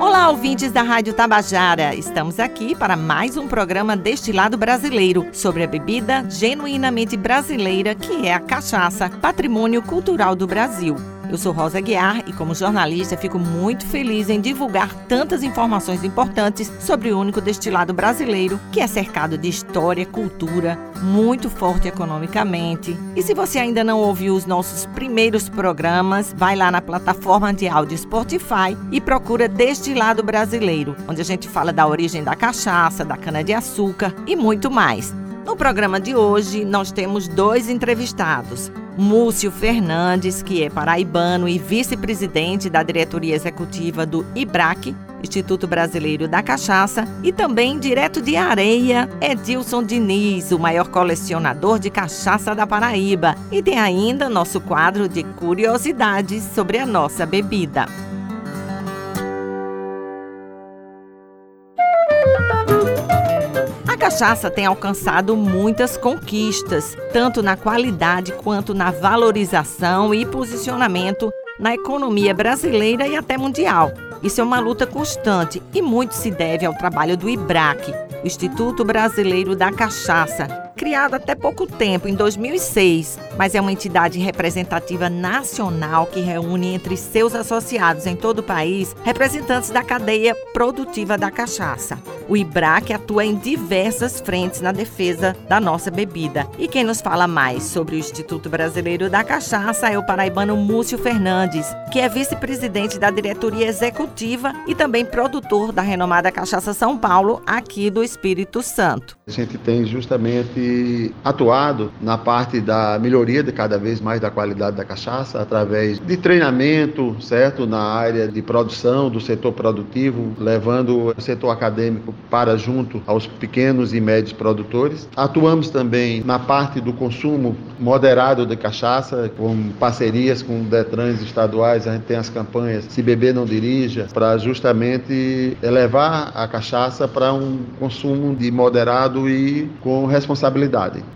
Olá, ouvintes da Rádio Tabajara! Estamos aqui para mais um programa Destilado Brasileiro sobre a bebida genuinamente brasileira que é a cachaça, patrimônio cultural do Brasil. Eu sou Rosa Guiar e, como jornalista, fico muito feliz em divulgar tantas informações importantes sobre o único destilado brasileiro, que é cercado de história, cultura, muito forte economicamente. E se você ainda não ouviu os nossos primeiros programas, vai lá na plataforma de áudio Spotify e procura Destilado Brasileiro, onde a gente fala da origem da cachaça, da cana-de-açúcar e muito mais. No programa de hoje, nós temos dois entrevistados. Múcio Fernandes, que é paraibano e vice-presidente da diretoria executiva do IBRAC, Instituto Brasileiro da Cachaça, e também direto de Areia, Edilson Diniz, o maior colecionador de cachaça da Paraíba. E tem ainda nosso quadro de curiosidades sobre a nossa bebida. Cachaça tem alcançado muitas conquistas, tanto na qualidade quanto na valorização e posicionamento na economia brasileira e até mundial. Isso é uma luta constante e muito se deve ao trabalho do IBRAC, o Instituto Brasileiro da Cachaça, criado até pouco tempo, em 2006, mas é uma entidade representativa nacional que reúne entre seus associados em todo o país representantes da cadeia produtiva da cachaça. O IBRAC atua em diversas frentes na defesa da nossa bebida. E quem nos fala mais sobre o Instituto Brasileiro da Cachaça é o paraibano Múcio Fernandes, que é vice-presidente da diretoria executiva e também produtor da renomada Cachaça São Paulo, aqui do Espírito Santo. A gente tem justamente atuado na parte da melhoria de cada vez mais da qualidade da cachaça através de treinamento, certo, na área de produção do setor produtivo, levando o setor acadêmico para junto aos pequenos e médios produtores. Atuamos também na parte do consumo moderado de cachaça, com parcerias com Detrans estaduais, a gente tem as campanhas Se Beber Não Dirija, para justamente elevar a cachaça para um consumo de moderado e com responsabilidade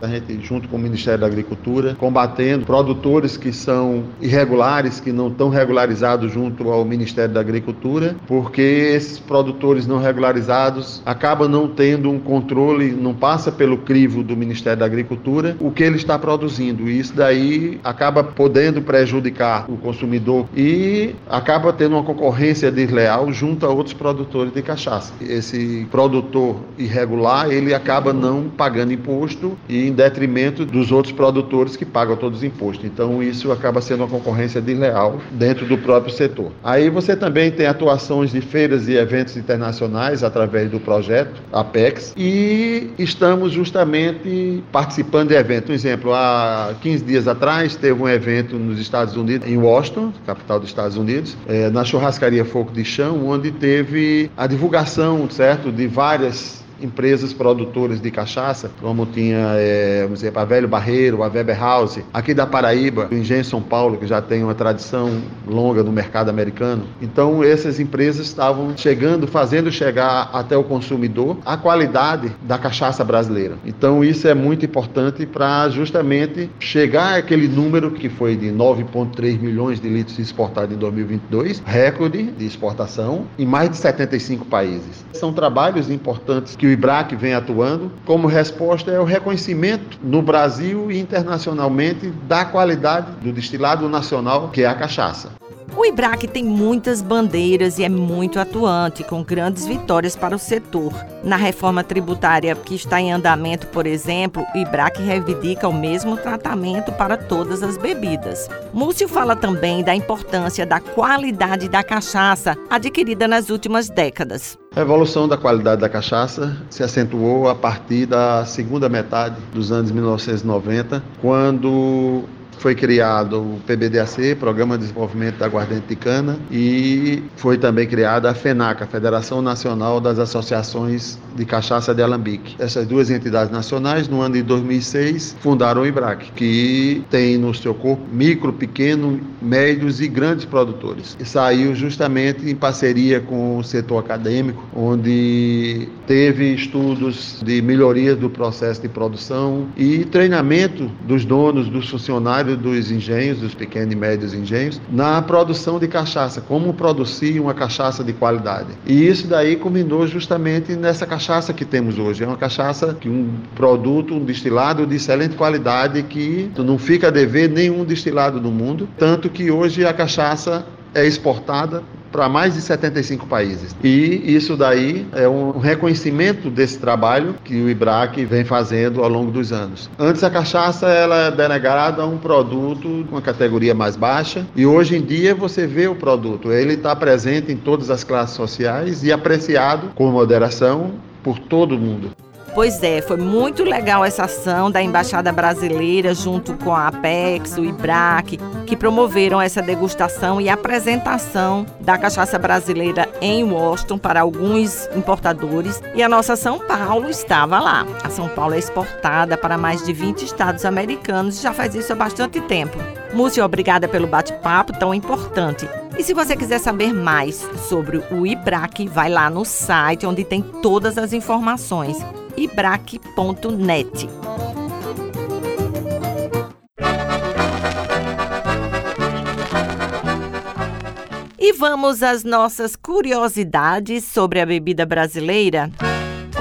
A gente, junto com o Ministério da Agricultura, combatendo produtores que são irregulares, que não estão regularizados junto ao Ministério da Agricultura, porque esses produtores não regularizados acabam não tendo um controle, não passa pelo crivo do Ministério da Agricultura o que ele está produzindo. E isso daí acaba podendo prejudicar o consumidor e acaba tendo uma concorrência desleal junto a outros produtores de cachaça. Esse produtor irregular, ele acaba não pagando imposto e em detrimento dos outros produtores que pagam todos os impostos. Então isso acaba sendo uma concorrência desleal dentro do próprio setor. Aí você também tem atuações de feiras e eventos internacionais através do projeto Apex e estamos justamente participando de eventos. Um exemplo, há 15 dias atrás teve um evento nos Estados Unidos, em Washington, capital dos Estados Unidos, é, na churrascaria Fogo de Chão, onde teve a divulgação, certo, de várias empresas produtoras de cachaça, como tinha, é, vamos dizer, a Velho Barreiro, a Weber House, aqui da Paraíba, o Engenho São Paulo, que já tem uma tradição longa no mercado americano. Então, essas empresas estavam chegando, fazendo chegar até o consumidor a qualidade da cachaça brasileira. Então, isso é muito importante para justamente chegar àquele número que foi de 9,3 milhões de litros exportados em 2022, recorde de exportação em mais de 75 países. São trabalhos importantes que que o IBRAC vem atuando, como resposta é o reconhecimento no Brasil e internacionalmente da qualidade do destilado nacional, que é a cachaça. O IBRAC tem muitas bandeiras e é muito atuante, com grandes vitórias para o setor. Na reforma tributária que está em andamento, por exemplo, o IBRAC reivindica o mesmo tratamento para todas as bebidas. Múcio fala também da importância da qualidade da cachaça adquirida nas últimas décadas. A evolução da qualidade da cachaça se acentuou a partir da segunda metade dos anos 1990, quando foi criado o PBDAC, Programa de Desenvolvimento da Aguardente de Cana, e foi também criada a FENAC, a Federação Nacional das Associações de Cachaça de Alambique. Essas duas entidades nacionais, no ano de 2006, fundaram o IBRAC, que tem no seu corpo micro, pequeno, médios e grandes produtores. E saiu justamente em parceria com o setor acadêmico, onde teve estudos de melhoria do processo de produção e treinamento dos donos, dos funcionários trabalho dos engenhos, dos pequenos e médios engenhos, na produção de cachaça, como produzir uma cachaça de qualidade. E isso daí culminou justamente nessa cachaça que temos hoje. É uma cachaça que um produto, um destilado de excelente qualidade que não fica a dever nenhum destilado do mundo, tanto que hoje a cachaça é exportada para mais de 75 países. E isso daí é um reconhecimento desse trabalho que o IBRAC vem fazendo ao longo dos anos. Antes a cachaça ela é denegada a um produto com uma categoria mais baixa e hoje em dia você vê o produto, ele está presente em todas as classes sociais e apreciado com moderação por todo mundo. Pois é, foi muito legal essa ação da Embaixada Brasileira junto com a Apex, o IBRAC, que promoveram essa degustação e apresentação da cachaça brasileira em Washington para alguns importadores. E a nossa São Paulo estava lá. A São Paulo é exportada para mais de 20 estados americanos e já faz isso há bastante tempo. Múcio, obrigada pelo bate-papo tão importante. E se você quiser saber mais sobre o IBRAC, vai lá no site onde tem todas as informações ibrac.net. E vamos às nossas curiosidades sobre a bebida brasileira?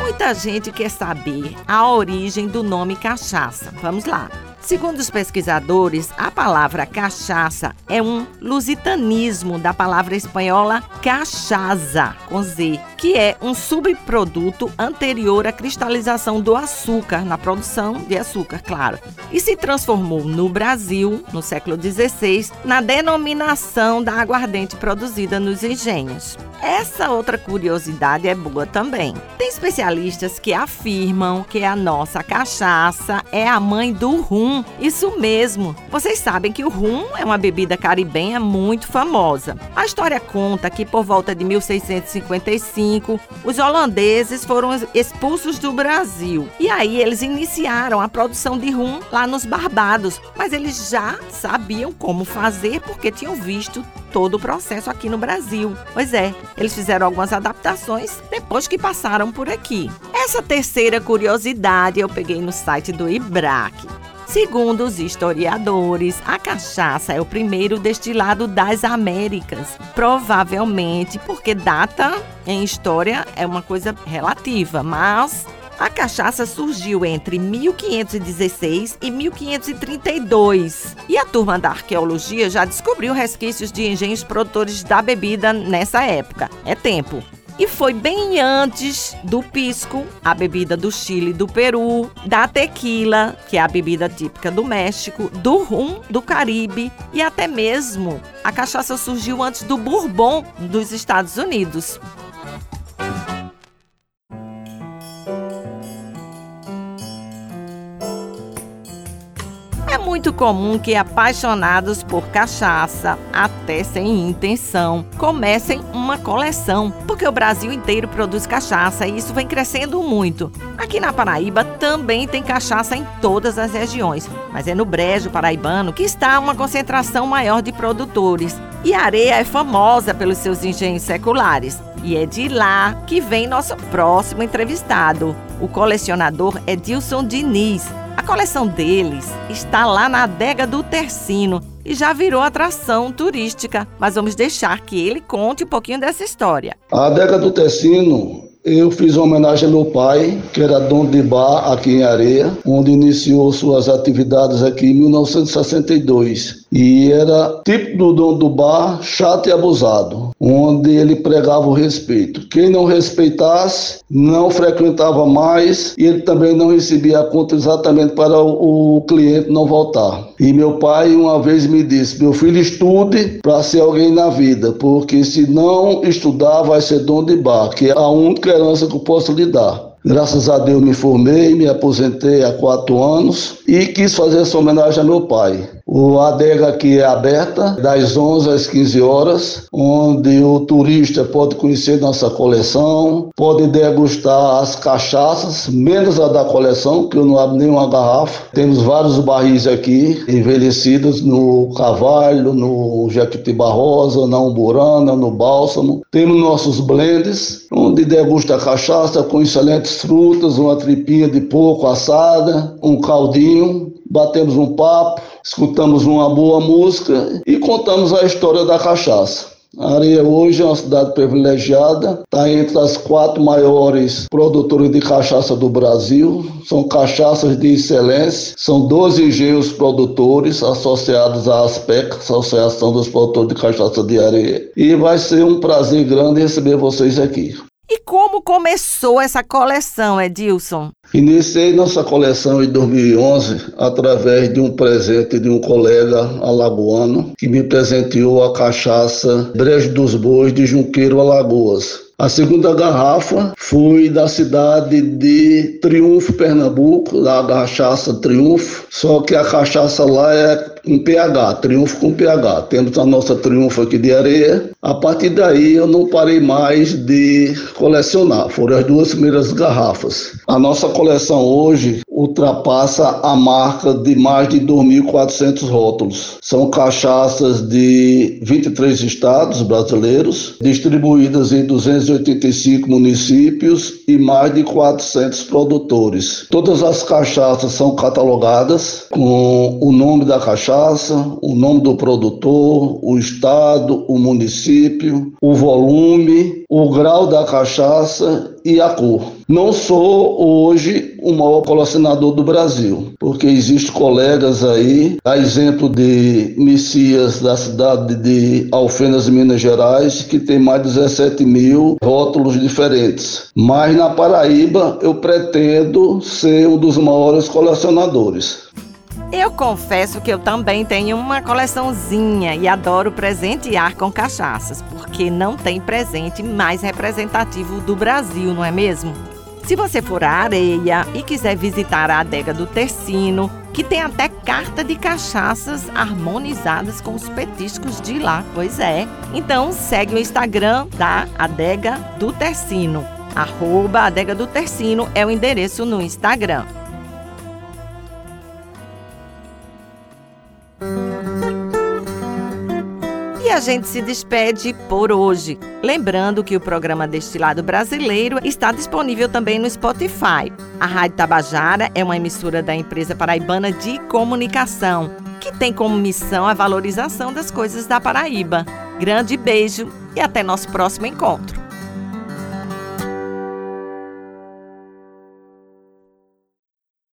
Muita gente quer saber a origem do nome cachaça. Vamos lá. Segundo os pesquisadores, a palavra cachaça é um lusitanismo da palavra espanhola cachaça, com Z, que é um subproduto anterior à cristalização do açúcar, na produção de açúcar, claro, e se transformou no Brasil, no século XVI, na denominação da aguardente produzida nos engenhos. Essa outra curiosidade é boa também. Tem especialistas que afirmam que a nossa cachaça é a mãe do rum. Isso mesmo. Vocês sabem que o rum é uma bebida caribenha muito famosa. A história conta que por volta de 1655, os holandeses foram expulsos do Brasil. E aí eles iniciaram a produção de rum lá nos Barbados, mas eles já sabiam como fazer porque tinham visto todo o processo aqui no Brasil. Pois é, eles fizeram algumas adaptações depois que passaram por aqui. Essa terceira curiosidade eu peguei no site do IBRAC. Segundo os historiadores, a cachaça é o primeiro destilado das Américas. Provavelmente porque data em história é uma coisa relativa, mas a cachaça surgiu entre 1516 e 1532 e a turma da arqueologia já descobriu resquícios de engenhos produtores da bebida nessa época. É tempo. E foi bem antes do pisco, a bebida do Chile e do Peru, da tequila, que é a bebida típica do México, do rum do Caribe e até mesmo a cachaça surgiu antes do bourbon dos Estados Unidos. Comum que apaixonados por cachaça, até sem intenção, comecem uma coleção, porque o Brasil inteiro produz cachaça e isso vem crescendo muito. Aqui na Paraíba também tem cachaça em todas as regiões, mas é no Brejo Paraibano que está uma concentração maior de produtores. E a areia é famosa pelos seus engenhos seculares. E é de lá que vem nosso próximo entrevistado, o colecionador Edilson Diniz, a coleção deles está lá na adega do Tercino e já virou atração turística, mas vamos deixar que ele conte um pouquinho dessa história. A adega do Tercino eu fiz uma homenagem ao meu pai, que era dono de bar aqui em Areia, onde iniciou suas atividades aqui em 1962. E era tipo do dono do bar, chato e abusado, onde ele pregava o respeito. Quem não respeitasse, não frequentava mais e ele também não recebia a conta exatamente para o, o cliente não voltar. E meu pai uma vez me disse: Meu filho, estude para ser alguém na vida, porque se não estudar, vai ser dono de bar, que é a única herança que eu posso lhe dar. Graças a Deus me formei, me aposentei há quatro anos e quis fazer essa homenagem a meu pai. O adega aqui é aberta das 11 às 15 horas, onde o turista pode conhecer nossa coleção, pode degustar as cachaças, menos a da coleção, que eu não abro nenhuma garrafa. Temos vários barris aqui, envelhecidos no Cavalho, no Jequitibá Rosa, na Umburana, no Bálsamo. Temos nossos blends, onde degusta cachaça com excelentes frutas, uma tripinha de porco assada, um caldinho, batemos um papo escutamos uma boa música e contamos a história da cachaça. A Areia hoje é uma cidade privilegiada, está entre as quatro maiores produtoras de cachaça do Brasil. São cachaças de excelência, são 12 engenhos produtores associados à ASPEC, Associação dos Produtores de Cachaça de Areia. E vai ser um prazer grande receber vocês aqui. E como começou essa coleção, Edilson? Iniciei nossa coleção em 2011 através de um presente de um colega alagoano que me presenteou a cachaça Brejo dos Bois de Junqueiro, Alagoas. A segunda garrafa foi da cidade de Triunfo, Pernambuco, da cachaça Triunfo, só que a cachaça lá é em pH, Triunfo com pH. Temos a nossa Triunfo aqui de areia. A partir daí eu não parei mais de colecionar. Foram as duas primeiras garrafas. A nossa coleção hoje ultrapassa a marca de mais de 2.400 rótulos. São cachaças de 23 estados brasileiros, distribuídas em 285 municípios e mais de 400 produtores. Todas as cachaças são catalogadas com o nome da cachaça, o nome do produtor, o estado, o município, o volume, o grau da cachaça e a cor. Não sou hoje o maior colecionador do Brasil, porque existem colegas aí, a exemplo de Messias da cidade de Alfenas, Minas Gerais, que tem mais de 17 mil rótulos diferentes. Mas na Paraíba eu pretendo ser um dos maiores colecionadores. Eu confesso que eu também tenho uma coleçãozinha e adoro presentear com cachaças, porque não tem presente mais representativo do Brasil, não é mesmo? Se você for à areia e quiser visitar a adega do Tercino, que tem até carta de cachaças harmonizadas com os petiscos de lá, pois é. Então segue o Instagram da Adega do Tercino. Arroba Adega do Tercino é o endereço no Instagram. Gente se despede por hoje. Lembrando que o programa Destilado Brasileiro está disponível também no Spotify. A Rádio Tabajara é uma emissora da empresa paraibana de comunicação, que tem como missão a valorização das coisas da Paraíba. Grande beijo e até nosso próximo encontro.